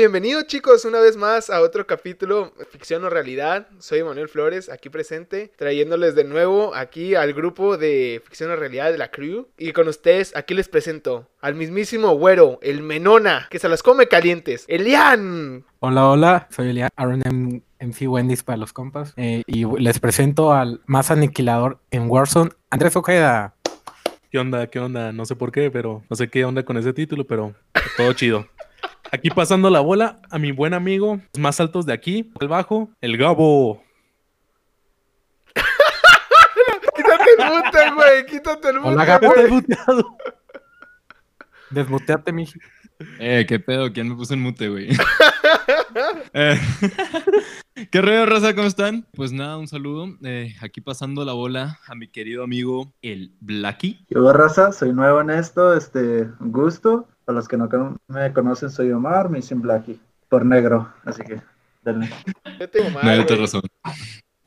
Bienvenidos chicos una vez más a otro capítulo Ficción o Realidad. Soy Manuel Flores, aquí presente, trayéndoles de nuevo aquí al grupo de Ficción o Realidad de la Crew. Y con ustedes aquí les presento al mismísimo güero, el Menona, que se las come calientes, Elian. Hola, hola, soy Elian, Aaron M MC Wendy's para los compas. eh, y les presento al más aniquilador en Warzone, Andrés Ojeda. ¿Qué onda? ¿Qué onda? No sé por qué, pero no sé qué onda con ese título, pero todo chido. Aquí pasando la bola a mi buen amigo, los más altos de aquí, el bajo, el Gabo. Quítate el mute, güey, quítate el mute. Hola, Gabo. güey. muteado. Desmuteate, mi. Eh, qué pedo, ¿quién me puso en mute, güey? Eh, ¿Qué rollo, raza? ¿Cómo están? Pues nada, un saludo. Eh, aquí pasando la bola a mi querido amigo, el Blacky. Yo, raza, soy nuevo en esto, este, un gusto. Para los que no me conocen, soy Omar, me dicen Blacky, por negro, así que, denle. Yo tengo mal, No hay otra razón.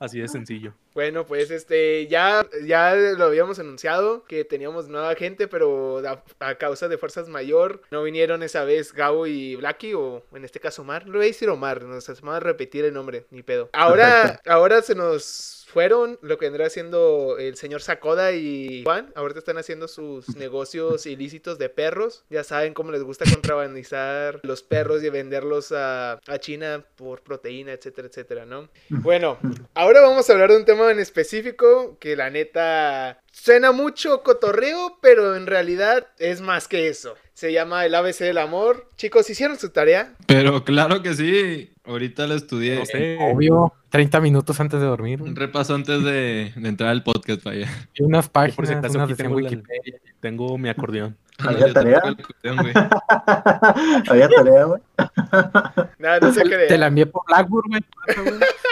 Así de sencillo. Bueno, pues este, ya, ya lo habíamos anunciado que teníamos nueva gente, pero a, a causa de fuerzas mayor no vinieron esa vez Gabo y Blacky, o en este caso Omar. Lo voy a decir Omar, nos vamos a repetir el nombre, ni pedo. Ahora, Perfecto. ahora se nos fueron lo que vendrá haciendo el señor Sakoda y Juan. Ahorita están haciendo sus negocios ilícitos de perros. Ya saben cómo les gusta contrabandizar los perros y venderlos a, a China por proteína, etcétera, etcétera, ¿no? Bueno, Ahora vamos a hablar de un tema en específico que la neta suena mucho cotorreo, pero en realidad es más que eso. Se llama el ABC del amor. Chicos, ¿hicieron su tarea? Pero claro que sí. Ahorita lo estudié. No sé. Obvio, 30 minutos antes de dormir. Un repaso antes de, de entrar al podcast, vaya. Y unas páginas, por si acaso unas tengo la- Wikipedia. Tengo mi acordeón. ¿Había Yo tarea? Había tarea, güey. Nada, no se Te la envié por Blackboard, güey.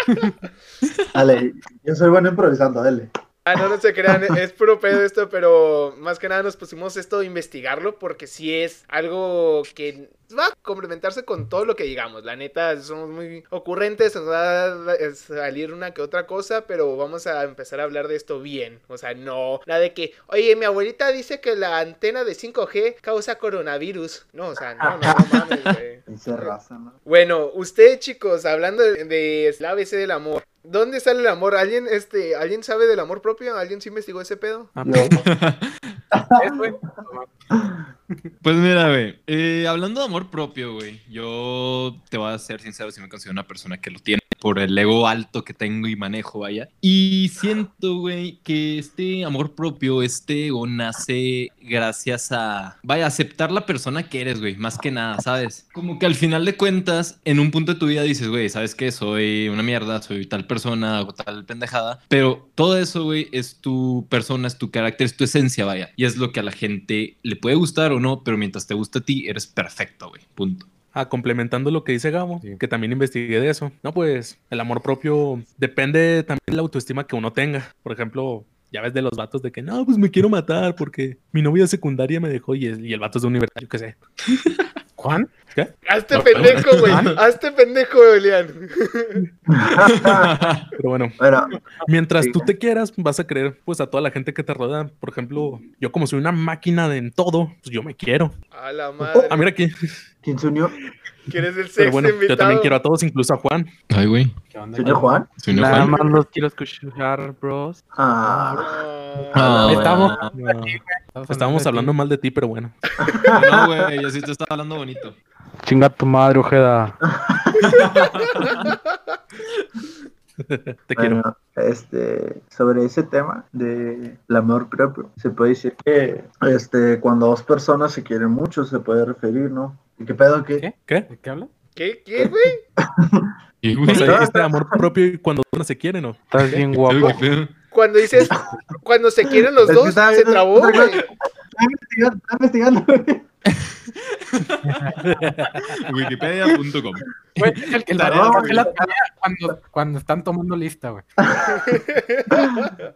Dale, yo soy bueno improvisando, dale. Ah, no, no se crean, es puro pedo esto, pero más que nada nos pusimos esto a investigarlo porque sí es algo que va a complementarse con todo lo que digamos. La neta, somos muy ocurrentes, nos va a salir una que otra cosa, pero vamos a empezar a hablar de esto bien. O sea, no, nada de que, oye, mi abuelita dice que la antena de 5G causa coronavirus. No, o sea, no, no, no mames, güey. Dice raza, ¿no? Bueno, usted, chicos, hablando de, de la ABC del amor. ¿Dónde sale el amor? ¿Alguien, este, ¿Alguien sabe del amor propio? ¿Alguien sí investigó ese pedo? Ah, Yo, Es, güey. Pues mira, güey, eh, hablando de amor propio, güey, yo te voy a ser sincero, si me considero una persona que lo tiene por el ego alto que tengo y manejo, vaya. Y siento, güey, que este amor propio, este ego nace gracias a, vaya, aceptar la persona que eres, güey, más que nada, ¿sabes? Como que al final de cuentas, en un punto de tu vida dices, güey, ¿sabes qué? Soy una mierda, soy tal persona, hago tal pendejada, pero todo eso, güey, es tu persona, es tu carácter, es tu esencia, vaya. Y es lo que a la gente le puede gustar o no, pero mientras te gusta a ti, eres perfecto, güey. Punto. Ah, complementando lo que dice Gabo, Sí. que también investigué de eso. No, pues el amor propio depende también de la autoestima que uno tenga. Por ejemplo, ya ves de los vatos de que no, pues me quiero matar porque mi novia secundaria me dejó y, es- y el vato es de universitario, qué sé. Juan, Hazte No, pendejo, güey. Hazte pendejo, Elian. Pero bueno, Bueno, mientras Sí. tú te quieras, vas a creer pues a toda la gente que te rodea. Por ejemplo, yo como soy una máquina de en todo, pues yo me quiero. A la madre. Ah, mira aquí. ¿Quién se unió? ¿Quieres el Pero sexto bueno, yo invitado? también quiero a todos, incluso a Juan. Ay, güey. ¿qué onda? ¿Se unió Juan? Nada fan. más los quiero escuchar, bros. Ah, Ah, Ah, Estamos- No, estábamos hablando mal de ti, pero bueno. No, güey, yo sí te estaba hablando bonito. Chinga tu madre, Ojeda. Te quiero. este, sobre ese tema del amor propio, se puede decir que, este, cuando dos personas se quieren mucho, se puede referir, ¿no? ¿Y qué pedo qué? ¿Qué? ¿Qué? ¿De qué habla? ¿Qué? ¿Qué, güey? Y, O sea, dijiste amor propio y cuando uno se quiere, ¿no? Estás bien ¿qué guapo. Cuando dices, cuando se quieren los Es dos, se trabó, güey. Está investigando, está investigando. Wikipedia.com. Cuando, cuando están tomando lista, güey.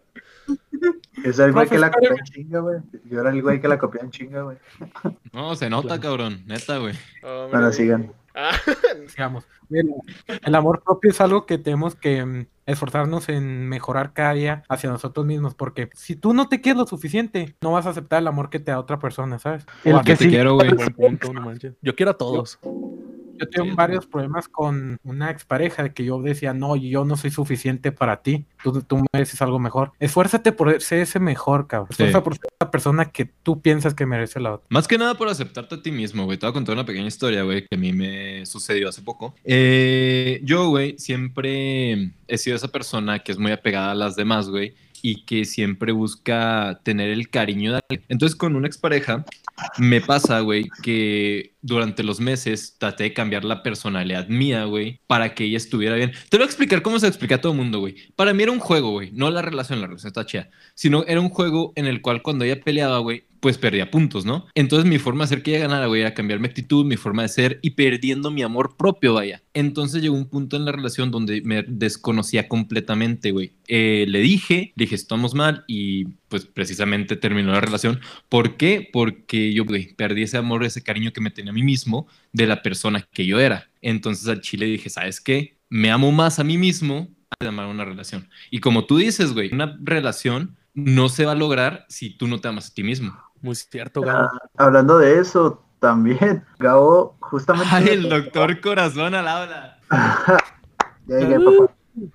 Es el güey que la copia en chinga, güey. Yo era el güey que la copia en chinga, güey. No, se nota, cabrón. Neta, güey. Bueno, sigan. Digamos, el, el amor propio es algo que tenemos que mm, esforzarnos en mejorar cada día hacia nosotros mismos, porque si tú no te quieres lo suficiente, no vas a aceptar el amor que te da otra persona, ¿sabes? El O a que Yo te sí. quiero, güey. Yo quiero a todos. yo tengo varios problemas con una expareja de que yo decía, no, yo no soy suficiente para ti, tú, tú mereces algo mejor. Esfuérzate por ser ese mejor, cabrón. Sí. Esfuérzate por ser la persona que tú piensas que merece la otra. Más que nada por aceptarte a ti mismo, güey. Te voy a contar una pequeña historia, güey, que a mí me sucedió hace poco. Eh, yo, güey, siempre he sido esa persona que es muy apegada a las demás, güey, y que siempre busca tener el cariño de alguien. Entonces, con una expareja, me pasa, güey, que durante los meses traté de cambiar la personalidad mía, güey, para que ella estuviera bien. Te voy a explicar cómo se explica a todo el mundo, güey. Para mí era un juego, güey, no la relación, la relación está chida, sino era un juego en el cual cuando ella peleaba, güey, pues perdía puntos, ¿no? Entonces mi forma de hacer que ella ganara, güey, era cambiar mi actitud, mi forma de ser y perdiendo mi amor propio, vaya. Entonces llegó un punto en la relación donde me desconocía completamente, güey. Eh, le dije, le dije, estamos mal y pues precisamente terminó la relación. ¿Por qué? Porque yo, güey, perdí ese amor, ese cariño que me tenía a mí mismo de la persona que yo era. Entonces al chile dije, ¿sabes qué? Me amo más a mí mismo de amar una relación. Y como tú dices, güey, una relación no se va a lograr si tú no te amas a ti mismo. Muy cierto, Gabo. Ah, hablando de eso, también, Gabo, justamente. Ay, el doctor corazón al habla. Ya llegué, papá.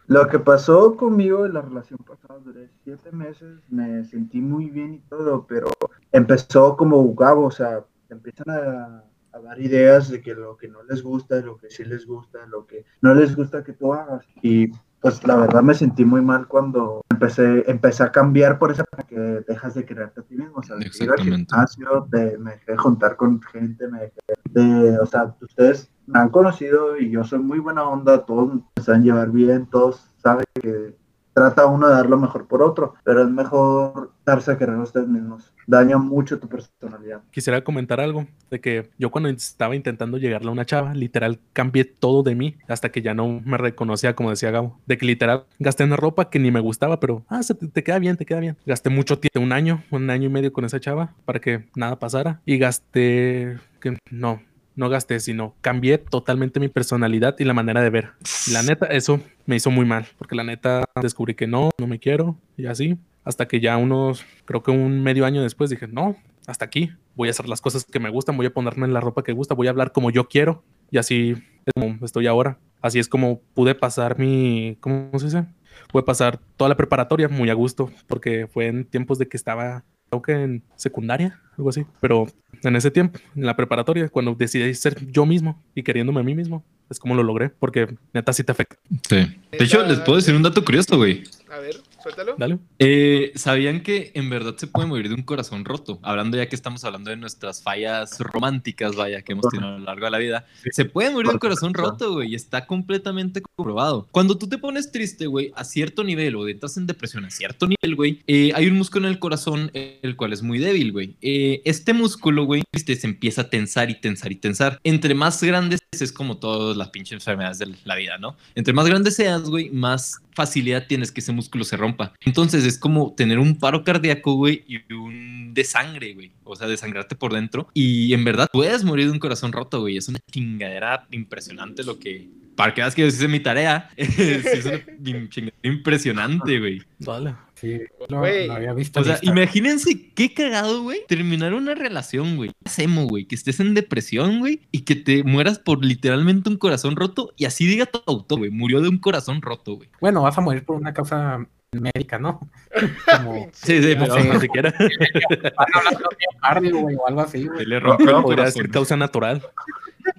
Lo que pasó conmigo en la relación pasada, duré siete meses, me sentí muy bien y todo, pero empezó como Gabo, o sea, empiezan a, a dar ideas de que lo que no les gusta, lo que sí les gusta, lo que no les gusta que tú hagas. Y pues la verdad me sentí muy mal cuando empecé, empecé a cambiar por esa que dejas de creerte a ti mismo, o sea, de ir al gimnasio, de- me dejé de juntar con gente, me dejé de, o sea, ustedes me han conocido y yo soy muy buena onda, todos me saben llevar bien, todos saben que trata uno de dar lo mejor por otro, pero es mejor darse a querer ustedes mismos. Daña mucho tu personalidad. Quisiera comentar algo de que yo cuando estaba intentando llegarle a una chava, literal cambié todo de mí hasta que ya no me reconocía, como decía Gabo. De que literal gasté en ropa que ni me gustaba, pero ah, se te, te queda bien, te queda bien. Gasté mucho tiempo, un año, un año y medio con esa chava para que nada pasara. Y gasté, que no, no gasté, sino cambié totalmente mi personalidad y la manera de ver. Y la neta, eso me hizo muy mal, porque la neta descubrí que no, no me quiero y así. Hasta que ya unos, creo que un medio año después dije, no, hasta aquí. Voy a hacer las cosas que me gustan, voy a ponerme en la ropa que gusta, voy a hablar como yo quiero. Y así es como estoy ahora. Así es como pude pasar mi, ¿cómo se dice? Pude pasar toda la preparatoria muy a gusto, porque fue en tiempos de que estaba, creo que en secundaria, algo así. Pero en ese tiempo, en la preparatoria, cuando decidí ser yo mismo y queriéndome a mí mismo, es como lo logré, porque neta sí te afecta. Sí. De hecho, les puedo decir un dato curioso, güey. A ver, suéltalo. Dale. Eh, ¿Sabían que en verdad se puede morir de un corazón roto? Hablando ya que estamos hablando de nuestras fallas románticas, vaya, que hemos tenido a lo largo de la vida. Se puede morir de un corazón roto, güey, y está completamente comprobado. Cuando tú te pones triste, güey, a cierto nivel, o entras en depresión a cierto nivel, güey, eh, hay un músculo en el corazón, el cual es muy débil, güey. Eh, este músculo, güey, este, se empieza a tensar y tensar y tensar. Entre más grandes es como todas las pinches enfermedades de la vida, ¿no? Entre más grande seas, güey, más facilidad tienes que ese músculo se rompa. Entonces es como tener un paro cardíaco, güey, y un de sangre, güey. O sea, desangrarte por dentro. Y en verdad puedes morir de un corazón roto, güey. Es una chingadera impresionante lo que... Para que veas que hice mi tarea, es una chingadera impresionante, güey. Dale. Sí, lo, había visto. O sea, imagínense qué cagado, güey. Terminar una relación, güey. ¿Qué hacemos, güey? Que estés en depresión, güey. Y que te mueras por literalmente un corazón roto. Y así diga tu autor, güey. Murió de un corazón roto, güey. Bueno, vas a morir por una causa médica, ¿no? Como Sí, sí, No pero. Ni siquiera van a hablar de miocardio, güey, o algo así, se güey. le rompió podría ser causa natural.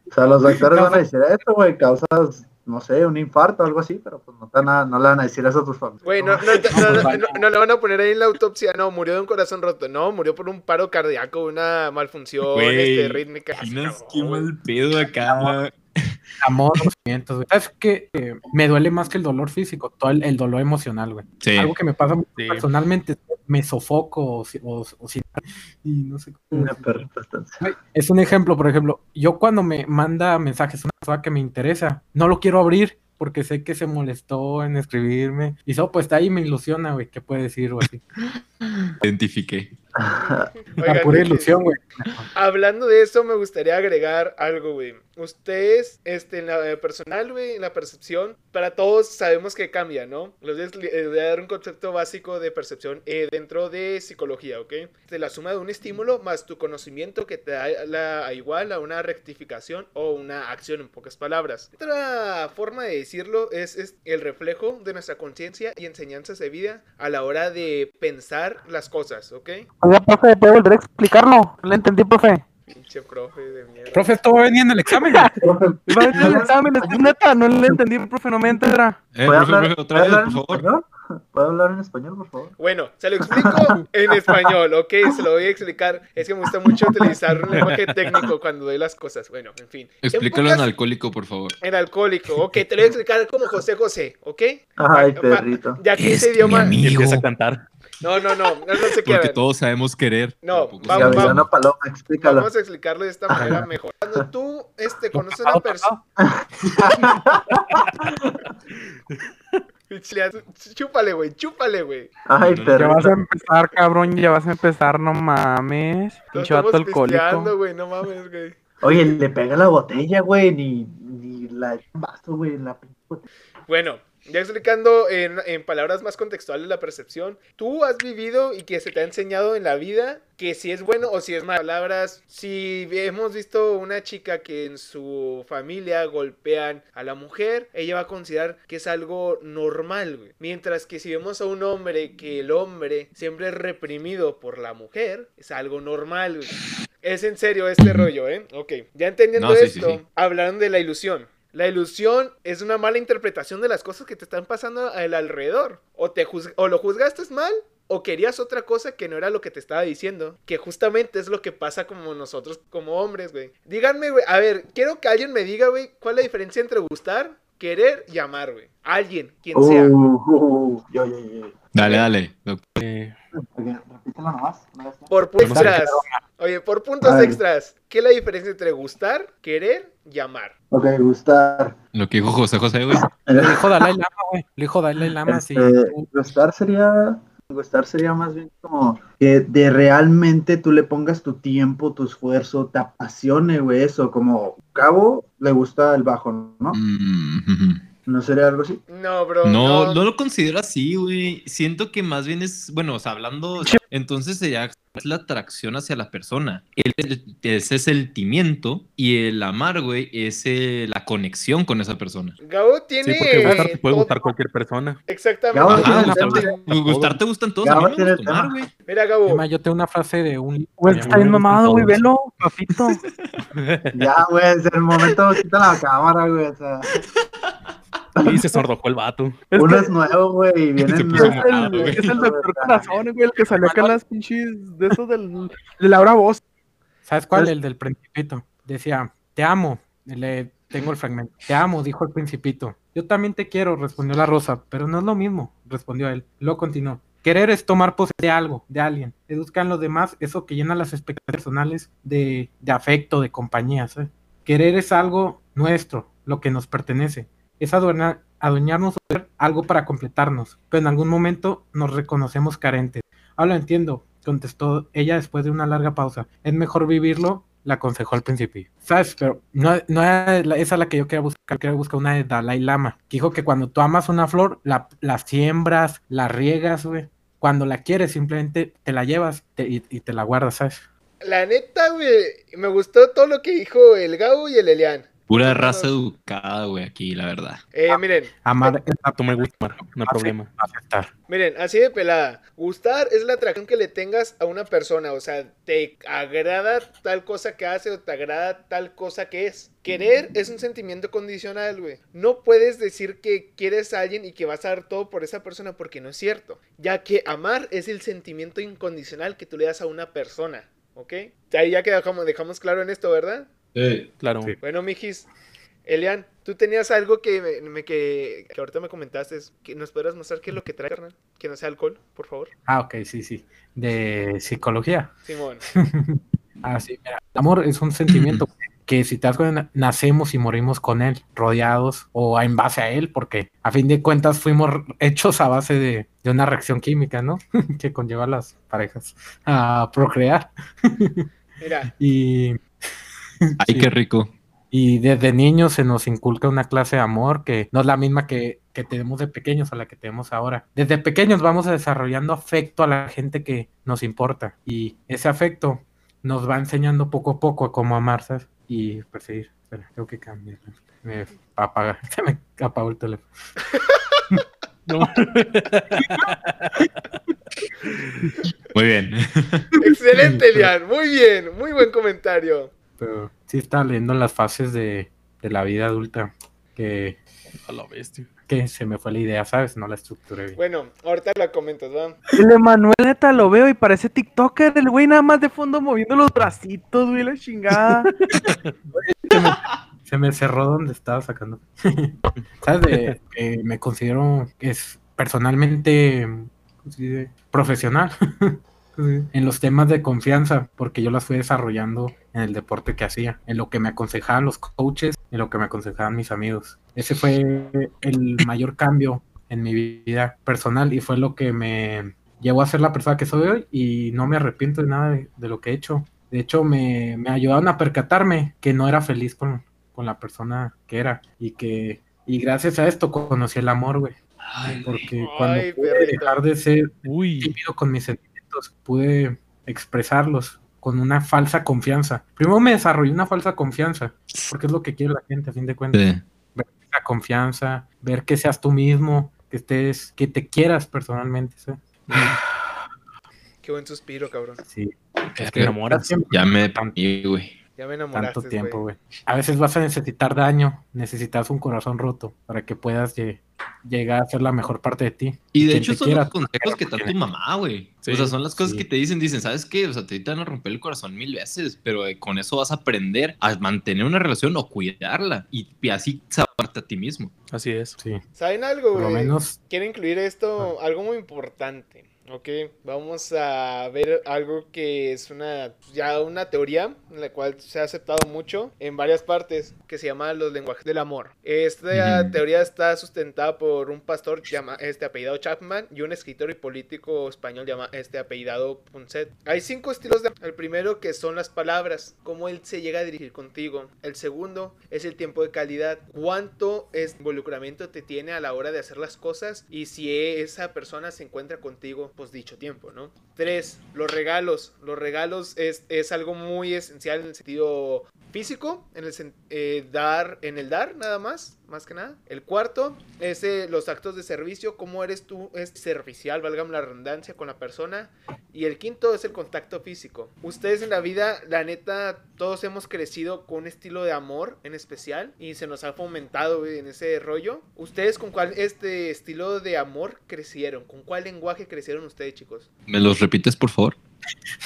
O sea, los doctores van a decir esto, güey, causas, no sé, un infarto o algo así, pero pues no, te van a- no le van a decir eso a tus familiares. Güey, no, no, no, no, no- no le van a poner ahí en la autopsia. No, murió de un corazón roto. No, murió por un paro cardíaco, una malfunción este, rítmica. Imaginas qué mal pedo acá. Amor, sentimientos, güey. ¿Sabes qué? Eh, me duele más que el dolor físico, todo el, el dolor emocional, güey. Sí. Algo que me pasa Sí. personalmente, me sofoco o, si- o, o si- y no sé cómo Una Es un ejemplo, por ejemplo, yo cuando me manda mensajes una persona que me interesa, no lo quiero abrir porque sé que se molestó en escribirme. Y eso, pues está ahí me ilusiona, güey, ¿qué puede decir, güey? así? Identifiqué. La Oigan, pura ilusión, güey. Hablando de eso, me gustaría agregar algo, güey. Ustedes, este, en la personal, güey, en la percepción, para todos sabemos que cambia, ¿no? Les voy a dar un concepto básico de percepción eh, dentro de psicología, ¿ok? De la suma de un estímulo más tu conocimiento que te da la, igual a una rectificación o una acción, en pocas palabras. Otra forma de decirlo es, es el reflejo de nuestra conciencia y enseñanzas de vida a la hora de pensar las cosas, ¿ok? Oiga, profe, ¿puede volver a explicarlo? No entendí, profe. Pinche profe de mierda. Profe, esto va a venir en el examen. Profe, Iba a venir el examen, es neta, no le entendí, profe, no me entera. Eh, ¿puede profe, hablar, profe, puede otra vez, por favor. ¿Puede hablar en español, por favor? Bueno, se lo explico en español, ok, se lo voy a explicar. Es que me gusta mucho utilizar un lenguaje técnico cuando doy las cosas. Bueno, en fin. Explícalo en pocas- alcohólico, por favor. En alcohólico, ok, te lo voy a explicar como José José, ok. Ay, perrito. Ya que Es ese mi idioma. amigo. Y empieza a cantar. No, no, no, no, no se Porque todos sabemos querer. No, vamos, sabemos- Gavilano Paloma, explícalo. Vamos a explicarlo de esta manera mejor. Cuando tú este, conoces a una persona. Chúpale, güey, chúpale, güey. Ay, no, Ya vas a empezar, cabrón, ya vas a empezar, no mames. Pinche alcohólico. güey, no mames, güey. Oye, le pega la botella, güey, ni, ni la vaso, güey, la pinche botella. Bueno, ya explicando en, en palabras más contextuales la percepción, tú has vivido y que se te ha enseñado en la vida que si es bueno o si es malo. Palabras, si hemos visto una chica que en su familia golpean a la mujer, ella va a considerar que es algo normal, güey. Mientras que si vemos a un hombre que el hombre siempre es reprimido por la mujer, es algo normal, güey. Es en serio este rollo, ¿eh? Ok, ya entendiendo No, sí, sí, esto, sí. hablaron de la ilusión. La ilusión es una mala interpretación de las cosas que te están pasando al alrededor. O, te o lo juzgaste mal o querías otra cosa que no era lo que te estaba diciendo. Que justamente es lo que pasa como nosotros como hombres, güey. Díganme, güey. A ver, quiero que alguien me diga, güey, cuál es la diferencia entre gustar, querer y amar, güey. Alguien, quien sea. Uh, uh, uh, yo, yo, yo. Dale, dale. Eh, Ok, repítelo nomás. Por puntos extras. Oye, por puntos extras. ¿Qué es la diferencia entre gustar, querer y amar? Ok, gustar. Lo que dijo José José, güey. Le dijo Dalai Lama, güey. Le dijo Dalai Lama, sí. Este, gustar sería gustar sería más bien como que de realmente tú le pongas tu tiempo, tu esfuerzo, te apasione, güey, eso, como Cabo le gusta el bajo, ¿no? Mm. ¿No sería algo así? No, bro. No, no lo considero así, güey. Siento que más bien es, bueno, o sea, hablando, entonces sería es la atracción hacia la persona. El, el- ese sentimiento y el amar, güey, es eh, la conexión con esa persona. Gabo tiene. sí, porque gustar te puede todo- gustar cualquier persona. Exactamente. Gabo Ajá, gustar, te, gustar te gustan todos. A Gabo mí me gusta güey. Mira, Gabo. Yo tengo una frase de un. Güey, está bien mamado, güey, velo, papito. Ya, güey, es el momento, quita la cámara, güey, o sea, Y se sordocó el vato. Es uno que es nuevo, güey, vienen... Es el, güey. es el doctor Corazón, güey, el que salió acá en las pinches de esos del, de Laura Voz. ¿Sabes cuál? El del principito. Decía, te amo. Le tengo el fragmento. Te amo, dijo el principito. Yo también te quiero, respondió la rosa, pero no es lo mismo, respondió él. Luego continuó. Querer es tomar posesión de algo, de alguien. En los demás eso que llena las expectativas personales de, de afecto, de compañía. ¿sabes? Querer es algo nuestro, lo que nos pertenece. Es adueñar- adueñarnos de algo para completarnos, pero en algún momento nos reconocemos carentes. Ah, lo entiendo, contestó ella después de una larga pausa. Es mejor vivirlo, le aconsejó al principio. ¿Sabes? Pero no, no era la- esa la que yo quería buscar, quería buscar una de Dalai Lama, que dijo que cuando tú amas una flor, la, la siembras, la riegas, güey. Cuando la quieres, simplemente te la llevas y te la guardas, ¿sabes? La neta, güey, me gustó todo lo que dijo el Gabo y el Elian. Pura raza educada, güey, aquí, la verdad. Eh, miren, Amar es Tú me gusta, no hay problema. aceptar. miren, así de pelada. Gustar es la atracción que le tengas a una persona. O sea, te agrada tal cosa que hace o te agrada tal cosa que es. Querer es un sentimiento condicional, güey. No puedes decir que quieres a alguien y que vas a dar todo por esa persona porque no es cierto. Ya que amar es el sentimiento incondicional que tú le das a una persona. ¿Ok? Ahí ya que dejamos, dejamos claro en esto, ¿verdad? Claro. Sí. Bueno, mijis, Elian, tú tenías algo que, me, me- que, que ahorita me comentaste, que nos podrás mostrar qué es lo que trae, carnal. Que no sea alcohol, por favor. Ah, ok, sí, sí. De psicología. Simón. Ah, sí, mira, el amor es un sentimiento que si te das cuenta, nacemos y morimos con él, rodeados o en base a él, porque a fin de cuentas fuimos hechos a base de, de una reacción química, ¿no? que conlleva a las parejas a procrear. Mira, Y Ay, Sí. qué rico. Y desde niños se nos inculca una clase de amor que no es la misma que, que tenemos de pequeños a la que tenemos ahora. Desde pequeños vamos desarrollando afecto a la gente que nos importa. Y ese afecto nos va enseñando poco a poco a cómo amar, ¿sabes? Y perseguir. Espera, tengo que cambiar. Me apaga, se me apagó el teléfono. No. Muy bien. Excelente, Lian. Muy bien. Muy buen comentario. Pero sí está leyendo las fases de, de la vida adulta que, A la bestia. que se me fue la idea, ¿sabes? No la estructuré bien. Bueno, ahorita la comentas, ¿va? El Emanuel neta lo veo y parece TikToker, el güey nada más de fondo moviendo los bracitos, güey, la chingada. Se me cerró donde estaba sacando. ¿Sabes? De, que me considero que es personalmente ¿cómo en los temas de confianza, porque yo las fui desarrollando en el deporte que hacía, en lo que me aconsejaban los coaches, en lo que me aconsejaban mis amigos. Ese fue el mayor cambio en mi vida personal y fue lo que me llevó a ser la persona que soy hoy y no me arrepiento de nada de, de lo que he hecho. De hecho, me, me ayudaron a percatarme que no era feliz con, con la persona que era y que y gracias a esto conocí el amor, güey. Porque cuando Ay, pude dejar de ser Uy, tímido con mis sentimientos, pude expresarlos con una falsa confianza. Primero me desarrollé una falsa confianza, porque es lo que quiere la gente a fin de cuentas. Sí. La confianza, ver que seas tú mismo, que estés, que te quieras personalmente. ¿sí? Qué buen suspiro, cabrón. Sí, es que enamoras. Ya me deprimí, güey. Ya me enamoraste, tanto tiempo, güey. A veces vas a necesitar daño, necesitas un corazón roto para que puedas lle- llegar a ser la mejor parte de ti. Y de hecho son quiera, los consejos que te da tu mamá, güey. Sí. o sea, son las cosas Sí. que te dicen, dicen, ¿sabes qué? O sea, te van a romper el corazón mil veces, pero eh, con eso vas a aprender a mantener una relación o cuidarla. Y, y así saberte a ti mismo. Así es. Sí, ¿Saben algo, güey? menos Quiero incluir esto, algo muy importante. Ok, vamos a ver algo que es una ya una teoría en la cual se ha aceptado mucho en varias partes que se llama los lenguajes del amor. Esta teoría está sustentada por un pastor llama este apellidado Chapman y un escritor y político español llama este apellidado Punset. Hay cinco estilos de el primero que son las palabras, cómo él se llega a dirigir contigo. El segundo es el tiempo de calidad, cuánto es involucramiento te tiene a la hora de hacer las cosas y si esa persona se encuentra contigo pues dicho tiempo, ¿no? Tres, los regalos. Los regalos es, es algo muy esencial en el sentido físico, en el eh, dar, en el dar nada más, más que nada. El cuarto es eh, los actos de servicio, cómo eres tú, es servicial, válgame la redundancia con la persona. Y el quinto es el contacto físico. Ustedes en la vida, la neta, todos hemos crecido con un estilo de amor en especial y se nos ha fomentado güey, en ese rollo. ¿Ustedes con cuál este estilo de amor crecieron? ¿Con cuál lenguaje crecieron ustedes, chicos? ¿Me los repites, por favor?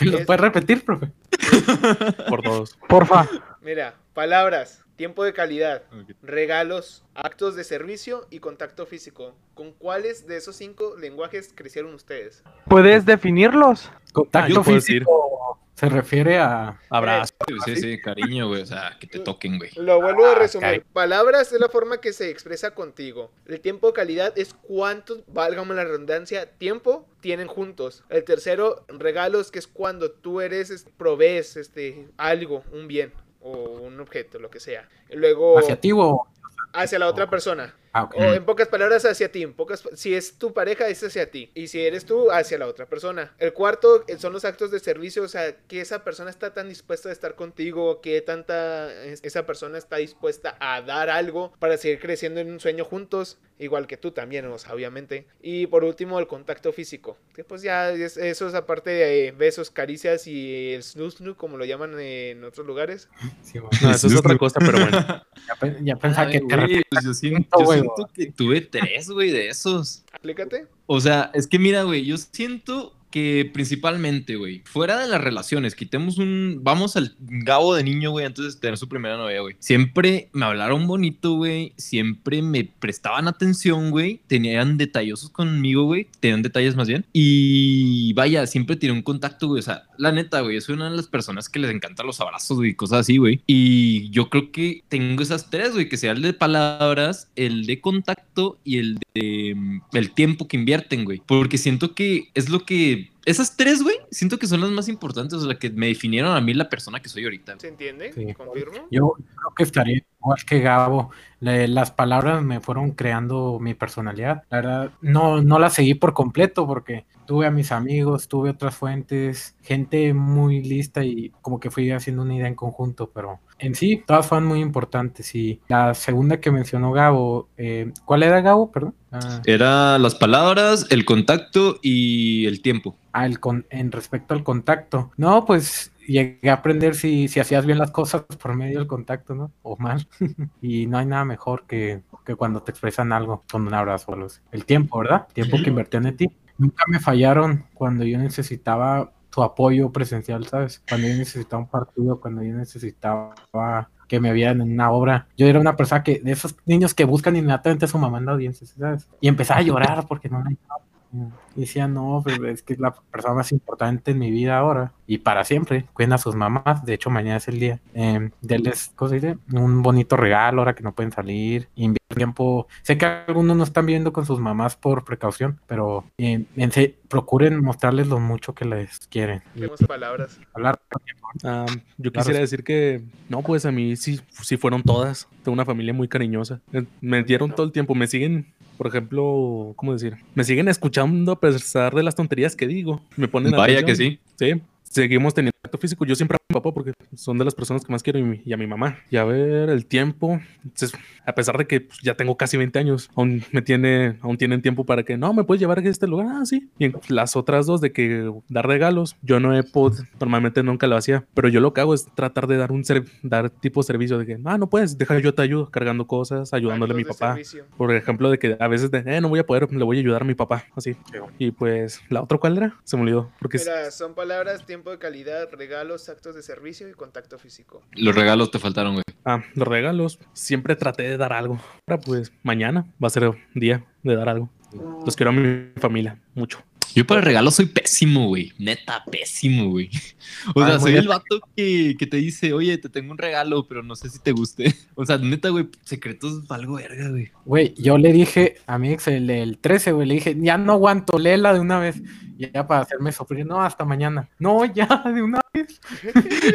¿Me lo Es- puedes repetir, profe? Por todos. Porfa. Mira, palabras, tiempo de calidad, regalos, actos de servicio y contacto físico. ¿Con cuáles de esos cinco lenguajes crecieron ustedes? ¿Puedes definirlos? Contacto físico se refiere a Abrazo. Sí, sí, cariño, güey. O sea, que te toquen, güey. Lo vuelvo a Ah, resumir. Palabras es la forma que se expresa contigo. El tiempo de calidad es cuánto, válgame la redundancia, tiempo tienen juntos. El tercero, regalos, que es cuando tú eres, es- provees este, algo, un bien o un objeto, lo que sea. Luego hacia. Hacia la otra persona. Ah. O en pocas palabras, hacia ti. En pocas, si es tu pareja, es hacia ti. Y si eres tú, hacia la otra persona. El cuarto eh, son los actos de servicio. O sea, que esa persona está tan dispuesta a estar contigo. Que tanta es- esa persona está dispuesta a dar algo para seguir creciendo en un sueño juntos. Igual que tú también, o sea, obviamente. Y por último, el contacto físico. Que pues ya es, eso es aparte de eh, besos, caricias y el como lo llaman en otros lugares. Sí, güey. No, eso es otra cosa, pero bueno. ya, pensaba que te güey, referías pues yo siento, yo siento que tuve tres, güey, de esos. Explícate. O sea, es que mira, güey, yo siento que principalmente, güey, fuera de las relaciones, quitemos un. Vamos al Gabo de niño, güey, antes de tener su primera novia, güey. Siempre me hablaron bonito, güey. Siempre me prestaban atención, güey. Tenían detallosos conmigo, güey. Tenían detalles más bien. Y vaya, siempre tenía un contacto, güey. O sea, la neta, güey, soy una de las personas que les encantan los abrazos y cosas así, güey. Y yo creo que tengo esas tres, güey, que sea el de palabras, el de contacto y el mm, el tiempo que invierten, güey. Porque siento que es lo que esas tres, güey, siento que son las más importantes, o las que me definieron a mí la persona que soy ahorita. ¿Se entiende? Sí. ¿Confirmo? Yo creo que estaría igual que Gabo. Le- las palabras me fueron creando mi personalidad. La verdad, no, no las seguí por completo porque tuve a mis amigos, tuve otras fuentes, gente muy lista y como que fui haciendo una idea en conjunto, pero en sí, todas fueron muy importantes. Y la segunda que mencionó Gabo, eh, ¿cuál era Gabo? Perdón. Ah, Era las palabras, el contacto y el tiempo. Ah, el con, en respecto al contacto. No, pues llegué a aprender si, si hacías bien las cosas por medio del contacto, ¿no? O mal. y no hay nada mejor que, que cuando te expresan algo con un abrazo. El tiempo, ¿verdad? Tiempo que invertían en ti. Nunca me fallaron cuando yo necesitaba tu apoyo presencial, ¿sabes? Cuando yo necesitaba un partido, cuando yo necesitaba que me vieran en una obra. Yo era una persona que, de esos niños que buscan inmediatamente a su mamá en la audiencia, ¿sabes? Y empezaba a llorar porque no la y decía, no, pero es que es la persona más importante en mi vida ahora y para siempre. Cuiden a sus mamás. De hecho, mañana es el día. Eh, denles, ¿cómo se dice? Un bonito regalo ahora que no pueden salir. Invierten tiempo. Sé que algunos no están viendo con sus mamás por precaución, pero eh, en se- procuren mostrarles lo mucho que les quieren. Tenemos palabras. hablar. Ah, yo quisiera decir que, no, pues a mí sí, sí fueron todas. Tengo una familia muy cariñosa. Me dieron todo el tiempo, me siguen, por ejemplo, ¿cómo decir? Me siguen escuchando a pesar de las tonterías que digo. Me ponen Vaya que sí. Sí, seguimos teniendo contacto físico. Yo siempre mi papá porque son de las personas que más quiero y, a mi mamá. Y a ver, el tiempo, entonces, a pesar de que pues, ya tengo casi 20 años, aún me tiene, aún tienen tiempo para que no me puedes llevar a este lugar. Ah, sí. Y en las otras dos de que dar regalos, yo no he podido, normalmente nunca lo hacía, pero yo lo que hago es tratar de dar un ser, dar tipo de servicio de que, ah, no puedes, deja yo te ayudo cargando cosas, ayudándole a mi papá. servicio. Por ejemplo, de que a veces de, eh, no voy a poder, le voy a ayudar a mi papá, así. Y pues, ¿la otra cuál era? Se me olvidó. Porque Mira, son palabras, tiempo de calidad, regalos, actos de servicio y contacto físico. Los regalos te faltaron, güey. Ah, los regalos. Siempre traté de dar algo. Ahora, pues, mañana va a ser día de dar algo. Los quiero a mi familia, mucho. Yo para regalos soy pésimo, güey. Neta, pésimo, güey. O Ay, sea, soy el vato que, que te dice, oye, te tengo un regalo, pero no sé si te guste. O sea, neta, güey, secretos valgo verga, güey. Güey, yo le dije a mi ex el, el 13, güey, le dije, ya no aguanto, léela de una vez. Ya para hacerme sufrir, no, hasta mañana. No, ya, de una vez.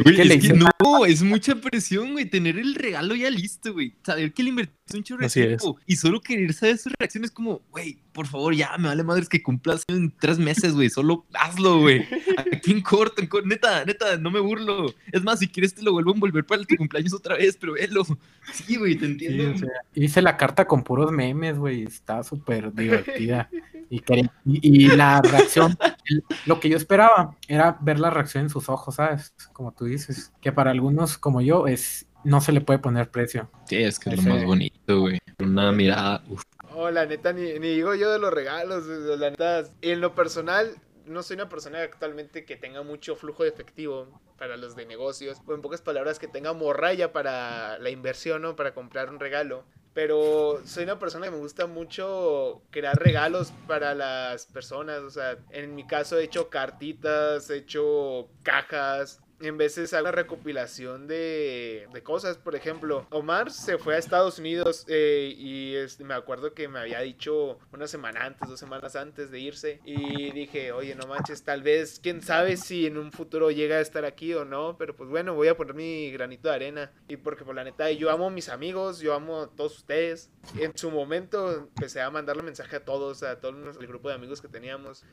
Güey, ¿Qué le es que no, es mucha presión, güey, tener el regalo ya listo, güey. Saber que le invertiste un chorro de y solo querer saber sus reacciones como, güey, por favor, ya, me vale madres que cumplas en tres meses, güey, solo hazlo, güey. Aquí en corto, en corto, neta, neta, no me burlo. Es más, si quieres te lo vuelvo a envolver para tu cumpleaños otra vez, pero velo. Sí, güey, te Sí, entiendo. o sea, hice la carta con puros memes, güey, está súper divertida. Y, quería- y, y la reacción, lo que yo esperaba era ver la reacción en sus ojos, ¿sabes? Como tú dices, que para algunos como yo es no se le puede poner precio. Sí, es que es lo más bonito, güey. Una mirada, uf. Oh, la neta, ni, ni digo yo de los regalos. La neta, en lo personal, no soy una persona actualmente que tenga mucho flujo de efectivo para los de negocios. O en pocas palabras, que tenga morralla para la inversión o para comprar un regalo. Pero soy una persona que me gusta mucho crear regalos para las personas. O sea, en mi caso he hecho cartitas, he hecho cajas. En veces hago una recopilación de, de cosas. Por ejemplo, Omar se fue a Estados Unidos eh, y me acuerdo que me había dicho una semana antes, dos semanas antes de irse. Y dije, oye, no manches, tal vez, quién sabe si en un futuro llega a estar aquí o no. Pero pues bueno, voy a poner mi granito de arena. Y porque por la neta, yo amo a mis amigos, yo amo a todos ustedes. En su momento empecé a mandarle mensaje a todos, a todo el grupo de amigos que teníamos.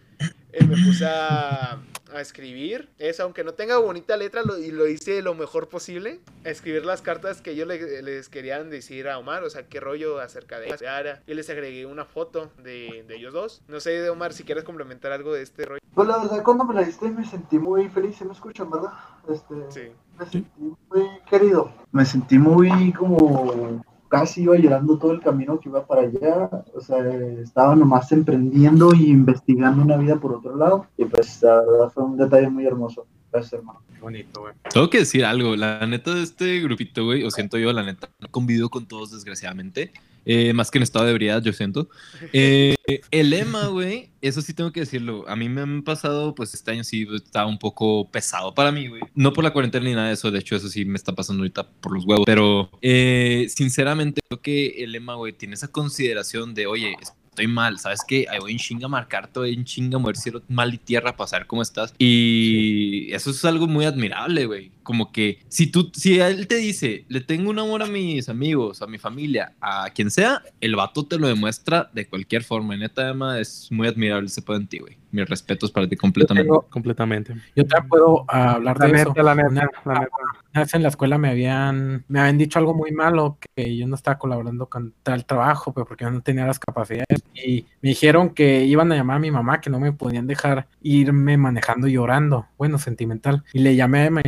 Eh, me puse a, a escribir. Es, aunque no tenga bonita letra, lo, y lo hice lo mejor posible. A escribir las cartas que yo le- les querían decir a Omar, o sea, qué rollo acerca de Ara. Y les agregué una foto de, de ellos dos. No sé, Omar, si quieres complementar algo de este rollo. Pues la verdad, cuando me la diste me sentí muy feliz. ¿Se me escuchan, verdad? Este, Sí. Me sentí muy querido. Me sentí muy como casi iba llorando todo el camino que iba para allá. O sea, estaba nomás emprendiendo y investigando una vida por otro lado. Y pues la verdad fue un detalle muy hermoso. Gracias, hermano. Qué bonito, güey. Tengo que decir algo, la neta de este grupito, güey, o siento yo, la neta, no convivo con todos desgraciadamente, eh, más que en estado de ebriedad, yo siento. Eh, el lema, güey, eso sí tengo que decirlo, a mí me han pasado, pues este año sí está un poco pesado para mí, güey. No por la cuarentena ni nada de eso, de hecho eso sí me está pasando ahorita por los huevos, pero eh, sinceramente creo que el lema, güey, tiene esa consideración de, oye, estoy mal, ¿sabes qué? Ahí voy en chinga a marcarte, voy en chinga a mover cielo, mal y tierra para saber cómo estás. Y eso es algo muy admirable, güey. Como que si tú, si él te dice, le tengo un amor a mis amigos, a mi familia, a quien sea, el vato te lo demuestra de cualquier forma. Y neta, Emma, es muy admirable ese pedo en ti, güey. Mis respetos para ti completamente. tengo- Completamente. Yo también puedo ah, hablar La de neta, eso. la neta, Una- la neta. Una vez en la escuela me habían, me habían dicho algo muy malo, que yo no estaba colaborando con tal trabajo, pero porque yo no tenía las capacidades. Y me dijeron que iban a llamar a mi mamá, que no me podían dejar irme manejando llorando, bueno, sentimental. Y le llamé a Emma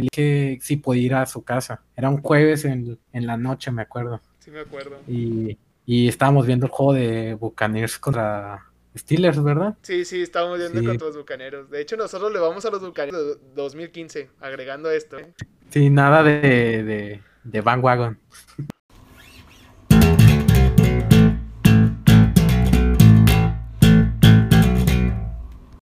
si podía ir a su casa. Era un jueves en, en la noche, me acuerdo. Sí me acuerdo. Y, y estábamos viendo el juego de Buccaneers contra Steelers, ¿verdad? Sí, sí, estamos viendo Sí. contra los bucaneros. De hecho, nosotros le vamos a los bucaneros de 2015, agregando esto. ¿eh? Sí, nada de, de, de Van Wagon.